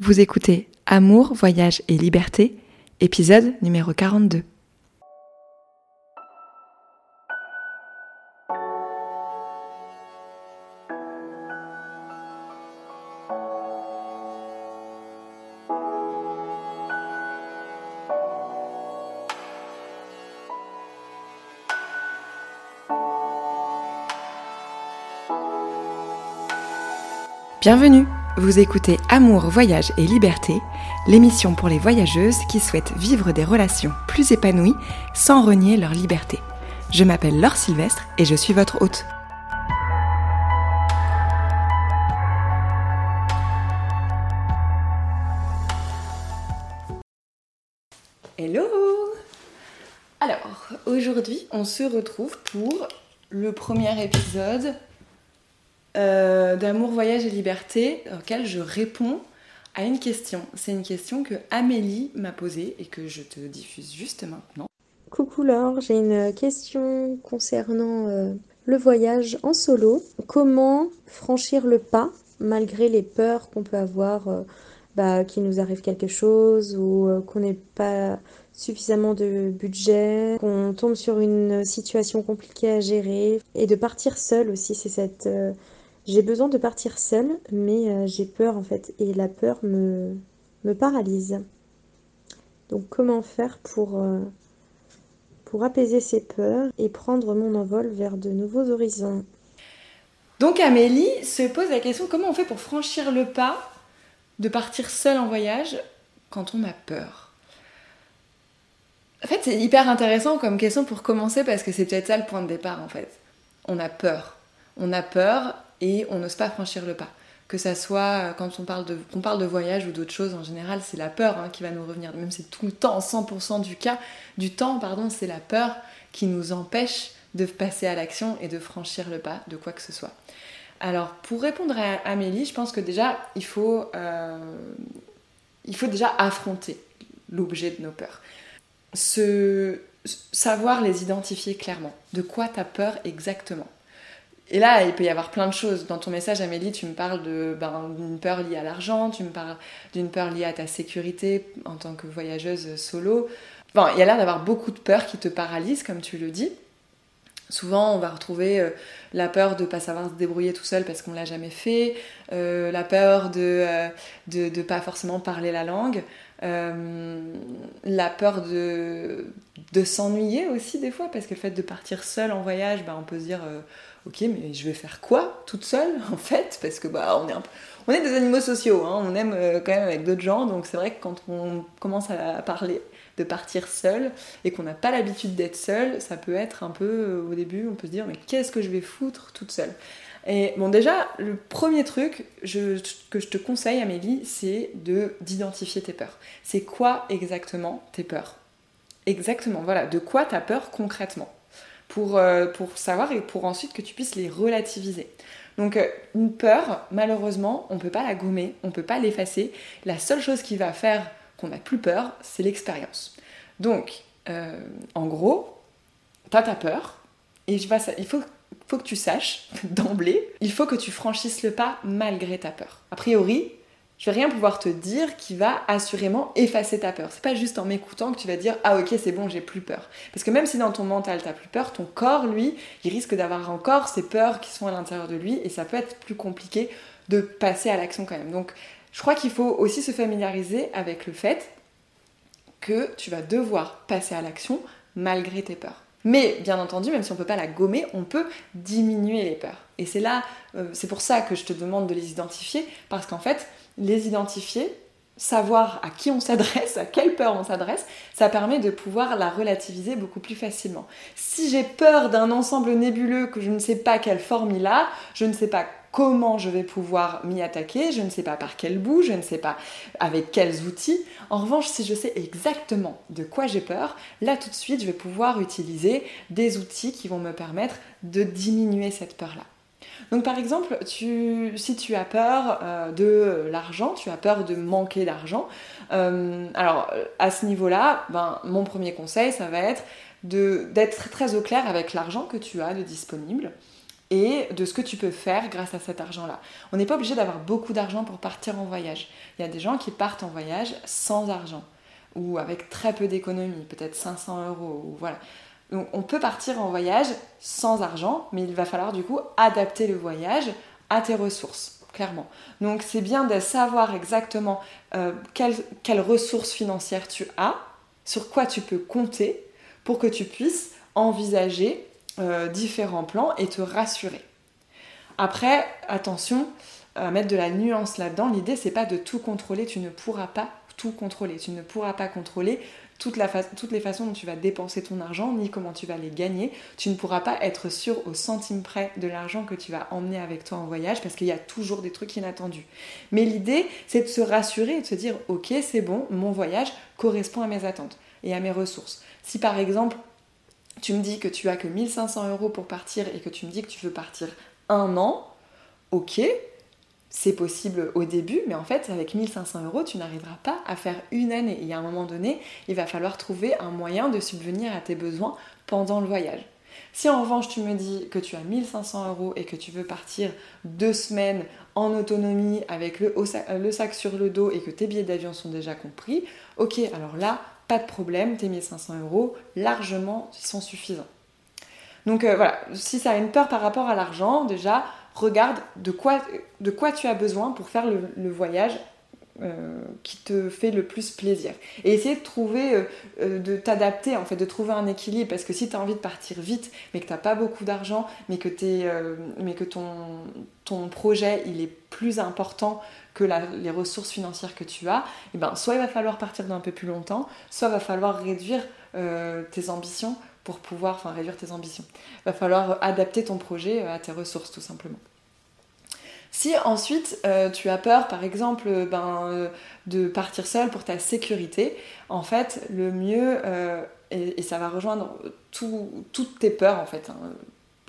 Vous écoutez Amour, Voyage et Liberté, épisode numéro 42. Bienvenue Vous écoutez Amour, Voyage et Liberté, l'émission pour les voyageuses qui souhaitent vivre des relations plus épanouies sans renier leur liberté. Je m'appelle Laure Sylvestre et je suis votre hôte. Hello Alors, aujourd'hui, on se retrouve pour le premier épisode euh, d'amour, voyage et liberté, auquel je réponds à une question. C'est une question que Amélie m'a posée et que je te diffuse juste maintenant. Coucou Laure, j'ai une question concernant euh, le voyage en solo. Comment franchir le pas malgré les peurs qu'on peut avoir euh, bah, qu'il nous arrive quelque chose ou qu'on n'ait pas suffisamment de budget, qu'on tombe sur une situation compliquée à gérer et de partir seul aussi, c'est cette j'ai besoin de partir seule, mais euh, j'ai peur en fait, et la peur me, me paralyse. Donc comment faire pour, euh, pour apaiser ces peurs et prendre mon envol vers de nouveaux horizons? Donc Amélie se pose la question comment on fait pour franchir le pas de partir seule en voyage quand on a peur? En fait, c'est hyper intéressant comme question pour commencer parce que c'est peut-être ça le point de départ en fait. On a peur. On a peur et on n'ose pas franchir le pas. Que ça soit euh, quand on parle de, voyage ou d'autres choses, en général, c'est la peur hein, qui va nous revenir. Même c'est tout le temps, 100% du cas, du temps, pardon, c'est la peur qui nous empêche de passer à l'action et de franchir le pas de quoi que ce soit. Alors, pour répondre à Amélie, je pense que déjà, il faut, euh, déjà affronter l'objet de nos peurs. Savoir les identifier clairement. De quoi tu peur exactement? Et là, il peut y avoir plein de choses. Dans ton message, Amélie, tu me parles ben, d'une peur liée à l'argent, tu me parles d'une peur liée à ta sécurité en tant que voyageuse solo. Bon, il y a l'air d'avoir beaucoup de peurs qui te paralysent, comme tu le dis. Souvent, on va retrouver euh, la peur de ne pas savoir se débrouiller tout seul parce qu'on ne l'a jamais fait, euh, la peur de ne euh, pas forcément parler la langue, la peur de, de s'ennuyer aussi des fois, parce que le fait de partir seul en voyage, ben, on peut se dire ok, mais je vais faire quoi toute seule en fait? Parce que bah, on est, des animaux sociaux, hein. on aime euh, quand même avec d'autres gens, donc c'est vrai que quand on commence à parler de partir seul et qu'on n'a pas l'habitude d'être seul, ça peut être un peu euh, au début, on peut se dire mais qu'est-ce que je vais foutre toute seule? Et bon, déjà, le premier truc que je te conseille, Amélie, c'est de d'identifier tes peurs. C'est quoi exactement tes peurs? Exactement, voilà, de quoi tu as peur concrètement pour, euh, pour savoir et pour ensuite que tu puisses les relativiser. Donc euh, une peur, malheureusement, on ne peut pas la gommer, on ne peut pas l'effacer. La seule chose qui va faire qu'on n'a plus peur, c'est l'expérience. Donc, euh, en gros, tu as ta peur, et il faut, faut que tu saches d'emblée, il faut que tu franchisses le pas malgré ta peur. A priori, je vais rien pouvoir te dire qui va assurément effacer ta peur. C'est pas juste en m'écoutant que tu vas dire ah ok c'est bon j'ai plus peur. Parce que même si dans ton mental t'as plus peur, ton corps lui il risque d'avoir encore ces peurs qui sont à l'intérieur de lui et ça peut être plus compliqué de passer à l'action quand même. Donc je crois qu'il faut aussi se familiariser avec le fait que tu vas devoir passer à l'action malgré tes peurs. Mais bien entendu, même si on ne peut pas la gommer, on peut diminuer les peurs. Et c'est là, euh, c'est pour ça que je te demande de les identifier, parce qu'en fait, les identifier, savoir à qui on s'adresse, à quelle peur on s'adresse, ça permet de pouvoir la relativiser beaucoup plus facilement. Si j'ai peur d'un ensemble nébuleux que je ne sais pas quelle forme il a, je ne sais pas comment je vais pouvoir m'y attaquer, je ne sais pas par quel bout, je ne sais pas avec quels outils. En revanche, si je sais exactement de quoi j'ai peur, là tout de suite, je vais pouvoir utiliser des outils qui vont me permettre de diminuer cette peur-là. Donc par exemple, si tu as peur euh, de l'argent, tu as peur de manquer d'argent, euh, alors à ce niveau-là, ben, mon premier conseil, ça va être d'être très au clair avec l'argent que tu as de disponible et de ce que tu peux faire grâce à cet argent-là. On n'est pas obligé d'avoir beaucoup d'argent pour partir en voyage. Il y a des gens qui partent en voyage sans argent ou avec très peu d'économie, peut-être 500 euros. Ou voilà. Donc on peut partir en voyage sans argent, mais il va falloir du coup adapter le voyage à tes ressources, clairement. Donc c'est bien de savoir exactement euh, quelles, ressources financières tu as, sur quoi tu peux compter pour que tu puisses envisager euh, différents plans et te rassurer. Après, attention à mettre de la nuance là-dedans. L'idée, c'est pas de tout contrôler. Tu ne pourras pas tout contrôler. Tu ne pourras pas contrôler toutes les façons dont tu vas dépenser ton argent, ni comment tu vas les gagner. Tu ne pourras pas être sûr au centime près de l'argent que tu vas emmener avec toi en voyage parce qu'il y a toujours des trucs inattendus. Mais l'idée, c'est de se rassurer et de se dire, ok, c'est bon, mon voyage correspond à mes attentes et à mes ressources. Si par exemple, tu me dis que tu as que 1500 euros pour partir et que tu me dis que tu veux partir un an, ok, c'est possible au début, mais en fait, avec 1500 euros, tu n'arriveras pas à faire une année. Et à un moment donné, il va falloir trouver un moyen de subvenir à tes besoins pendant le voyage. Si en revanche tu me dis que tu as 1500 euros et que tu veux partir deux semaines en autonomie avec le, sac sur le dos et que tes billets d'avion sont déjà compris, ok, alors là, pas de problème, tes 1500 euros largement sont suffisants. Donc euh, voilà, si ça a une peur par rapport à l'argent, déjà, regarde de quoi, tu as besoin pour faire le, voyage euh, qui te fait le plus plaisir. Et essayer de trouver, euh, euh, de t'adapter, en fait, de trouver un équilibre. Parce que si tu as envie de partir vite, mais que tu n'as pas beaucoup d'argent, mais que, ton projet il est plus important que les ressources financières que tu as, et eh ben, soit il va falloir partir d'un peu plus longtemps, soit il va falloir réduire tes ambitions pour pouvoir, enfin réduire tes ambitions. Il va falloir adapter ton projet à tes ressources tout simplement. Si ensuite euh, tu as peur, par exemple, ben, euh, de partir seul pour ta sécurité, en fait, le mieux, euh, et, ça va rejoindre toutes tes peurs, en fait, hein,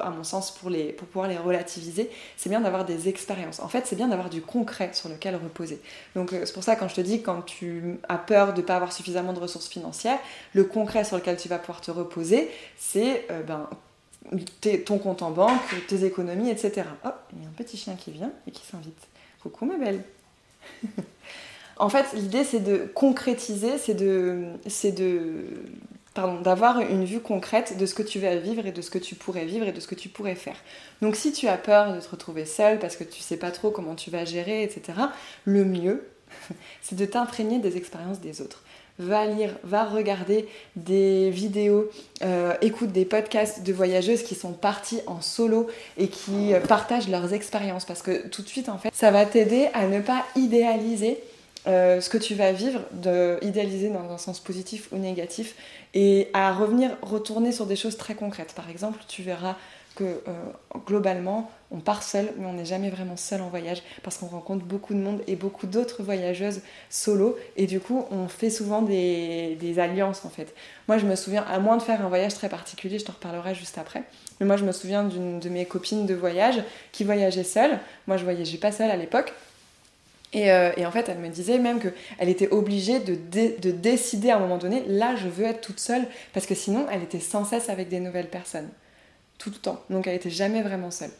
à mon sens, pour pouvoir les relativiser, c'est bien d'avoir des expériences. En fait, c'est bien d'avoir du concret sur lequel reposer. Donc, c'est pour ça, quand je te dis, quand tu as peur de ne pas avoir suffisamment de ressources financières, le concret sur lequel tu vas pouvoir te reposer, c'est ben, ton compte en banque, tes économies, etc. Oh, il y a un petit chien qui vient et qui s'invite. Coucou ma belle. en fait, l'idée c'est de concrétiser, c'est de, c'est pardon, d'avoir une vue concrète de ce que tu vas vivre et de ce que tu pourrais vivre et de ce que tu pourrais faire. Donc, si tu as peur de te retrouver seule parce que tu sais pas trop comment tu vas gérer, etc., le mieux, c'est de t'imprégner des expériences des autres va lire, va regarder des vidéos, euh, écoute des podcasts de voyageuses qui sont parties en solo et qui euh, partagent leurs expériences parce que tout de suite en fait ça va t'aider à ne pas idéaliser euh, ce que tu vas vivre, de idéaliser dans un sens positif ou négatif et à revenir, retourner sur des choses très concrètes. Par exemple, tu verras que euh, globalement, on part seul, mais on n'est jamais vraiment seul en voyage parce qu'on rencontre beaucoup de monde et beaucoup d'autres voyageuses solo. Et du coup, on fait souvent des, alliances en fait. Moi, je me souviens, à moins de faire un voyage très particulier, je te reparlerai juste après. Mais moi, je me souviens d'une de mes copines de voyage qui voyageait seule. Moi, je voyageais pas seule à l'époque. Et, euh, en fait, elle me disait même qu'elle était obligée de, de, décider à un moment donné, là, je veux être toute seule, parce que sinon, elle était sans cesse avec des nouvelles personnes tout le temps. Donc elle était jamais vraiment seule.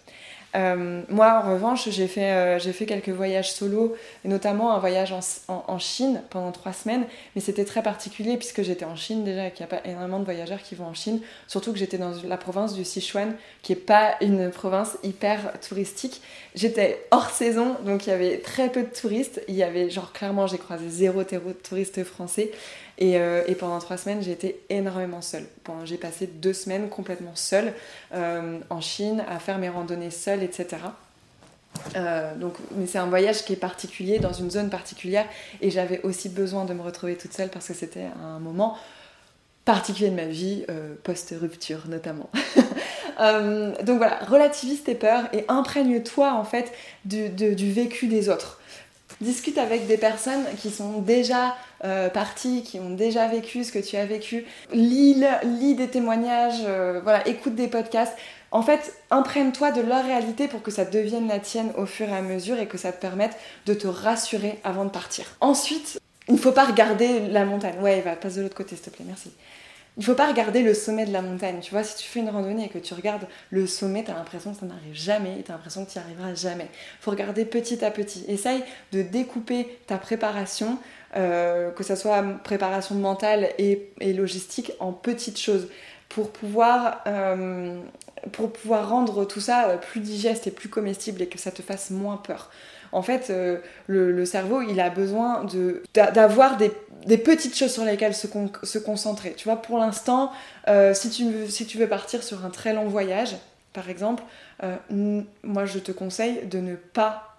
Euh, moi, en revanche, j'ai fait, euh, fait quelques voyages solo, notamment un voyage en, Chine pendant trois semaines, mais c'était très particulier puisque j'étais en Chine déjà et qu'il n'y a pas énormément de voyageurs qui vont en Chine, surtout que j'étais dans la province du Sichuan, qui n'est pas une province hyper touristique. J'étais hors saison, donc il y avait très peu de touristes. Il y avait, genre, clairement, j'ai croisé zéro touriste français. Euh, et, pendant trois semaines, j'ai été énormément seule. J'ai passé deux semaines complètement seule euh, en Chine, à faire mes randonnées seule, etc. Euh, donc, c'est un voyage qui est particulier, dans une zone particulière, et j'avais aussi besoin de me retrouver toute seule parce que c'était un moment particulier de ma vie, post-rupture notamment. donc voilà, relativise tes peurs et imprègne-toi en fait du vécu des autres discute avec des personnes qui sont déjà euh, qui ont déjà vécu ce que tu as vécu. Lis, lis des témoignages, euh, voilà, écoute des podcasts. En fait, imprègne-toi de leur réalité pour que ça devienne la tienne au fur et à mesure et que ça te permette de te rassurer avant de partir. Ensuite, il ne faut pas regarder la montagne. Ouais, va, passe de l'autre côté, s'il te plaît, merci. il faut pas regarder le sommet de la montagne. Tu vois, si tu fais une randonnée et que tu regardes le sommet, tu as l'impression que ça n'arrive jamais et tu as l'impression que tu n'y arriveras jamais. Il faut regarder petit à petit. Essaye de découper ta préparation, euh, que ce soit préparation mentale et, logistique, en petites choses pour pouvoir, euh, pour pouvoir rendre tout ça plus digeste et plus comestible et que ça te fasse moins peur. En fait, euh, le, cerveau, il a besoin d'avoir des, petites choses sur lesquelles se, concentrer. Tu vois, pour l'instant, euh, si, tu veux, si tu veux partir sur un très long voyage, par exemple, euh, moi je te conseille de ne pas,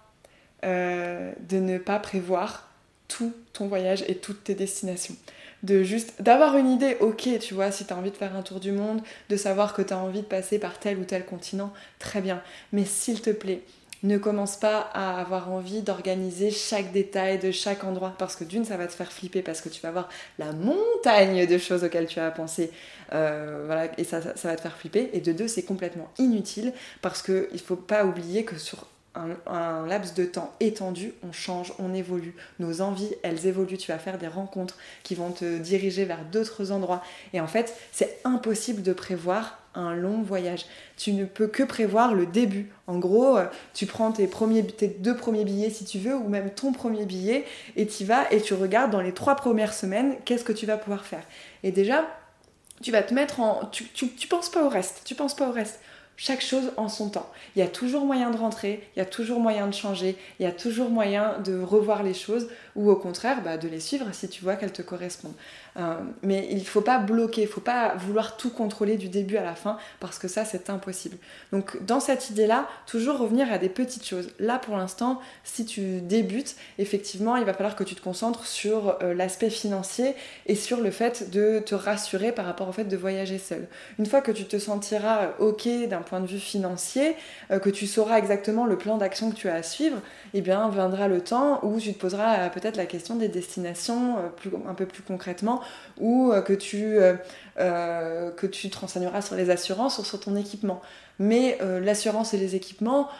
de ne pas prévoir tout ton voyage et toutes tes destinations. De juste d'avoir une idée, ok, tu vois, si tu as envie de faire un tour du monde, de savoir que tu as envie de passer par tel ou tel continent, très bien. Mais s'il te plaît, ne commence pas à avoir envie d'organiser chaque détail de chaque endroit parce que d'une ça va te faire flipper parce que tu vas voir la montagne de choses auxquelles tu as pensé. Euh, voilà et ça, ça, va te faire flipper. Et de deux c'est complètement inutile parce qu'il ne faut pas oublier que sur un, laps de temps étendu, on change, on évolue. Nos envies, elles évoluent. Tu vas faire des rencontres qui vont te diriger vers d'autres endroits. Et en fait, c'est impossible de prévoir un long voyage. Tu ne peux que prévoir le début. En gros, euh, tu prends tes, premiers, tes deux premiers billets si tu veux, ou même ton premier billet, et tu vas et tu regardes dans les trois premières semaines qu'est-ce que tu vas pouvoir faire. Et déjà, tu vas te mettre en... Tu, tu, tu penses pas au reste. Tu penses pas au reste chaque chose en son temps. Il y a toujours moyen de rentrer, il y a toujours moyen de changer, il y a toujours moyen de revoir les choses ou au contraire bah, de les suivre si tu vois qu'elles te correspondent. Euh, mais il ne faut pas bloquer, il ne faut pas vouloir tout contrôler du début à la fin parce que ça c'est impossible. Donc dans cette idée-là, toujours revenir à des petites choses. Là pour l'instant, si tu débutes, effectivement, il va falloir que tu te concentres sur euh, l'aspect financier et sur le fait de te rassurer par rapport au fait de voyager seul. Une fois que tu te sentiras euh, ok d'un point de vue financier, que tu sauras exactement le plan d'action que tu as à suivre, eh bien viendra le temps où tu te poseras peut-être la question des destinations un peu plus concrètement ou euh, que tu, euh, euh, que tu te renseigneras sur les assurances ou sur ton équipement. Mais l'assurance et les équipements,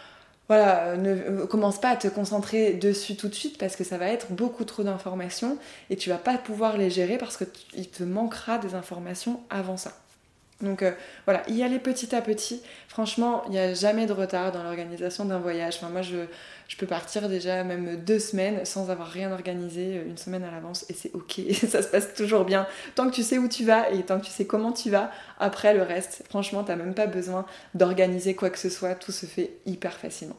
voilà, ne commence pas à te concentrer dessus tout de suite parce que ça va être beaucoup trop d'informations et tu vas pas pouvoir les gérer parce qu'il te manquera des informations avant ça. Donc voilà, y aller petit à petit. Franchement, il n'y a jamais de retard dans l'organisation d'un voyage. Enfin, moi, je, je peux partir déjà même deux semaines sans avoir rien organisé, euh, une semaine à l'avance, et c'est ok, ça se passe toujours bien. Tant que tu sais où tu vas et tant que tu sais comment tu vas, après le reste, franchement, t'as même pas besoin d'organiser quoi que ce soit, tout se fait hyper facilement.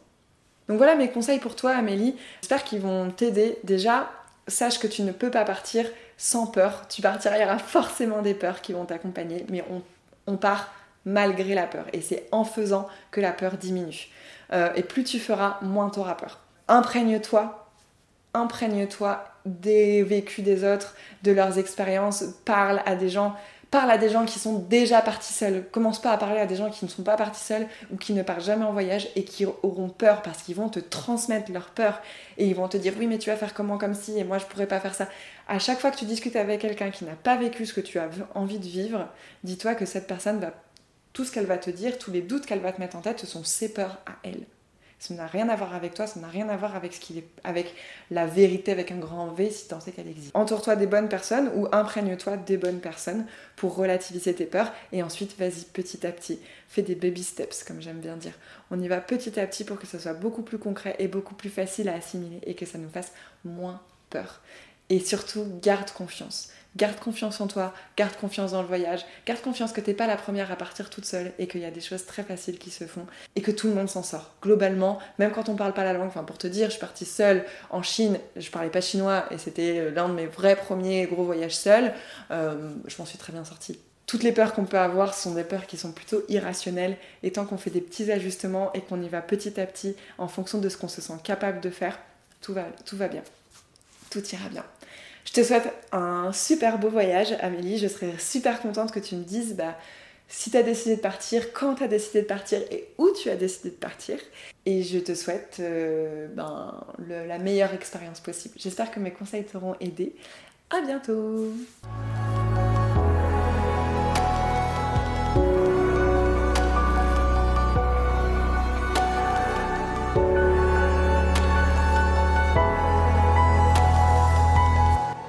Donc voilà mes conseils pour toi, Amélie. J'espère qu'ils vont t'aider. Déjà, sache que tu ne peux pas partir sans peur. Tu partiras, il y aura forcément des peurs qui vont t'accompagner, mais on, on part malgré la peur. Et c'est en faisant que la peur diminue. Euh, et plus tu feras, moins tu auras peur. Imprègne-toi, imprègne-toi des vécus des autres, de leurs expériences, parle à des gens, parle à des gens qui sont déjà partis seuls. Commence pas à parler à des gens qui ne sont pas partis seuls ou qui ne partent jamais en voyage et qui auront peur parce qu'ils vont te transmettre leur peur et ils vont te dire oui mais tu vas faire comment comme si et moi je pourrais pas faire ça. À chaque fois que tu discutes avec quelqu'un qui n'a pas vécu ce que tu as envie de vivre, dis-toi que cette personne va tout ce qu'elle va te dire, tous les doutes qu'elle va te mettre en tête, ce sont ses peurs à elle. Ça n'a rien à voir avec toi, ça n'a rien à voir avec, ce est, avec la vérité avec un grand V si en sais qu'elle existe. Entoure-toi des bonnes personnes ou imprègne-toi des bonnes personnes pour relativiser tes peurs et ensuite vas-y petit à petit. Fais des baby steps comme j'aime bien dire. On y va petit à petit pour que ce soit beaucoup plus concret et beaucoup plus facile à assimiler et que ça nous fasse moins peur. Et surtout, garde confiance. Garde confiance en toi, garde confiance dans le voyage, garde confiance que t'es pas la première à partir toute seule et qu'il y a des choses très faciles qui se font et que tout le monde s'en sort. Globalement, même quand on parle pas la langue, enfin pour te dire, je suis partie seule en Chine, je parlais pas chinois et c'était euh, l'un de mes vrais premiers gros voyages seuls, euh, je m'en suis très bien sortie. Toutes les peurs qu'on peut avoir sont des peurs qui sont plutôt irrationnelles et tant qu'on fait des petits ajustements et qu'on y va petit à petit en fonction de ce qu'on se sent capable de faire, tout va, tout va bien. Tout ira bien. Je te souhaite un super beau voyage, Amélie. Je serais super contente que tu me dises bah, si tu as décidé de partir, quand tu as décidé de partir et où tu as décidé de partir. Et je te souhaite euh, ben, la meilleure expérience possible. J'espère que mes conseils t'auront aidé. À bientôt!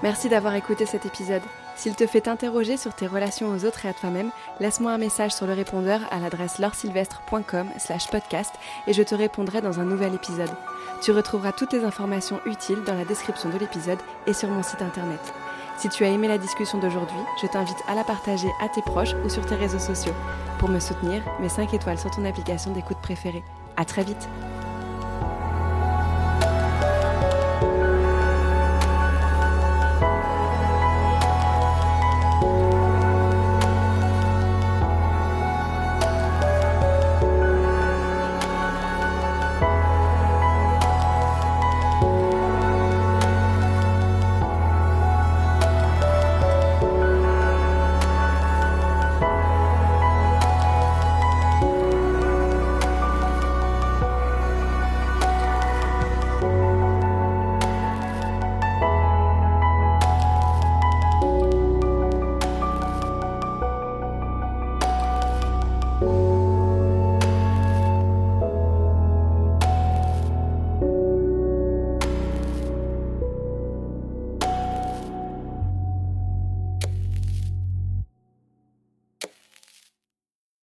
Merci d'avoir écouté cet épisode. S'il te fait interroger sur tes relations aux autres et à toi-même, laisse-moi un message sur le répondeur à l'adresse laursylvestre.com slash podcast et je te répondrai dans un nouvel épisode. Tu retrouveras toutes les informations utiles dans la description de l'épisode et sur mon site internet. Si tu as aimé la discussion d'aujourd'hui, je t'invite à la partager à tes proches ou sur tes réseaux sociaux. Pour me soutenir, mets 5 étoiles sur ton application d'écoute préférée. À très vite